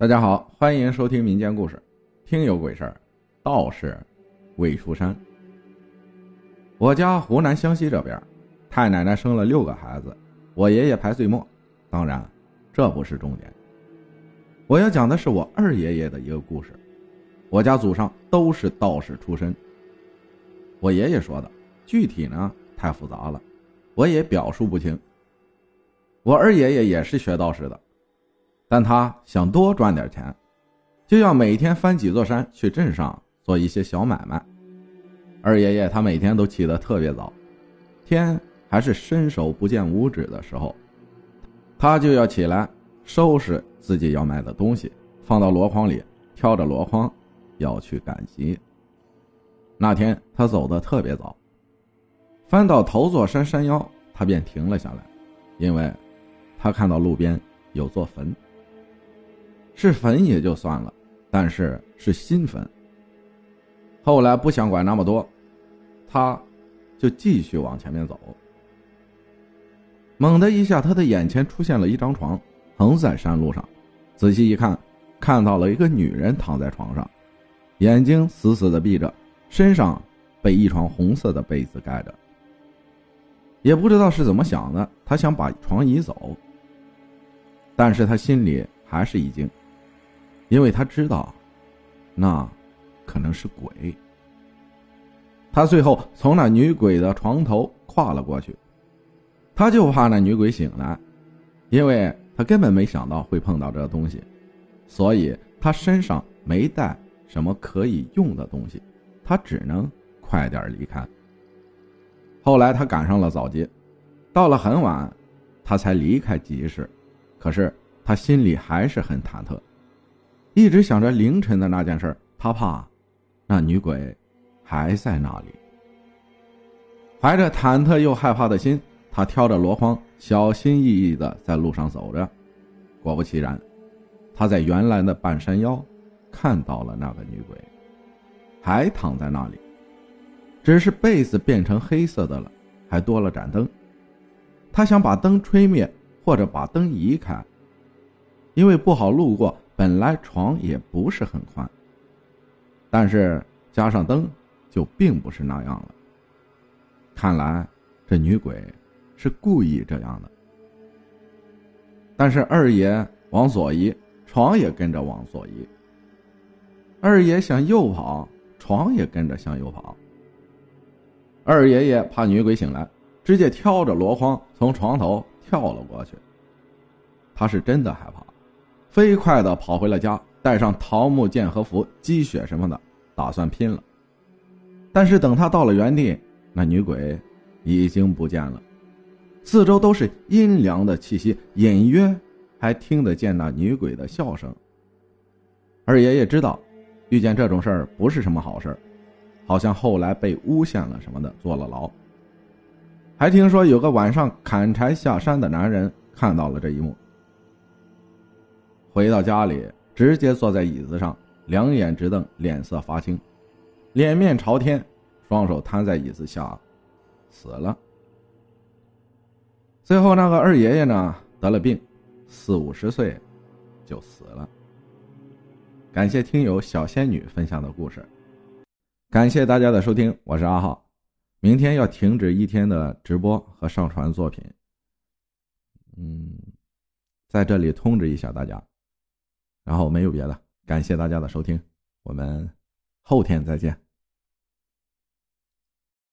大家好，欢迎收听民间故事。听有鬼事儿，道士未出山。我家湖南湘西这边，太奶奶生了六个孩子，我爷爷排最末。当然，这不是重点。我要讲的是我二爷爷的一个故事。我家祖上都是道士出身。我爷爷说的，具体呢太复杂了，我也表述不清。我二爷爷也是学道士的。但他想多赚点钱，就要每天翻几座山去镇上做一些小买卖。二爷爷他每天都起得特别早，天还是伸手不见五指的时候，他就要起来收拾自己要卖的东西，放到箩筐里，挑着箩筐要去赶集。那天他走的特别早，翻到头座山山腰，他便停了下来，因为他看到路边有座坟。是坟也就算了，但是是新坟。后来不想管那么多，他，就继续往前面走。猛的一下，他的眼前出现了一张床，横在山路上。仔细一看，看到了一个女人躺在床上，眼睛死死的闭着，身上被一床红色的被子盖着。也不知道是怎么想的，他想把床移走，但是他心里还是一惊。因为他知道，那可能是鬼。他最后从那女鬼的床头跨了过去，他就怕那女鬼醒来，因为他根本没想到会碰到这东西，所以他身上没带什么可以用的东西，他只能快点离开。后来他赶上了早节，到了很晚，他才离开集市，可是他心里还是很忐忑。一直想着凌晨的那件事，他怕那女鬼还在那里。怀着忐忑又害怕的心，他挑着箩筐，小心翼翼的在路上走着。果不其然，他在原来的半山腰看到了那个女鬼，还躺在那里，只是被子变成黑色的了，还多了盏灯。他想把灯吹灭，或者把灯移开，因为不好路过。本来床也不是很宽，但是加上灯，就并不是那样了。看来这女鬼是故意这样的。但是二爷往左移，床也跟着往左移。二爷向右跑，床也跟着向右跑。二爷爷怕女鬼醒来，直接挑着箩筐从床头跳了过去。他是真的害怕。飞快的跑回了家，带上桃木剑和符、积雪什么的，打算拼了。但是等他到了原地，那女鬼已经不见了，四周都是阴凉的气息，隐约还听得见那女鬼的笑声。二爷爷知道，遇见这种事儿不是什么好事好像后来被诬陷了什么的，坐了牢。还听说有个晚上砍柴下山的男人看到了这一幕。回到家里，直接坐在椅子上，两眼直瞪，脸色发青，脸面朝天，双手摊在椅子下，死了。最后那个二爷爷呢，得了病，四五十岁就死了。感谢听友小仙女分享的故事，感谢大家的收听，我是阿浩，明天要停止一天的直播和上传作品。嗯，在这里通知一下大家。然后没有别的，感谢大家的收听，我们后天再见。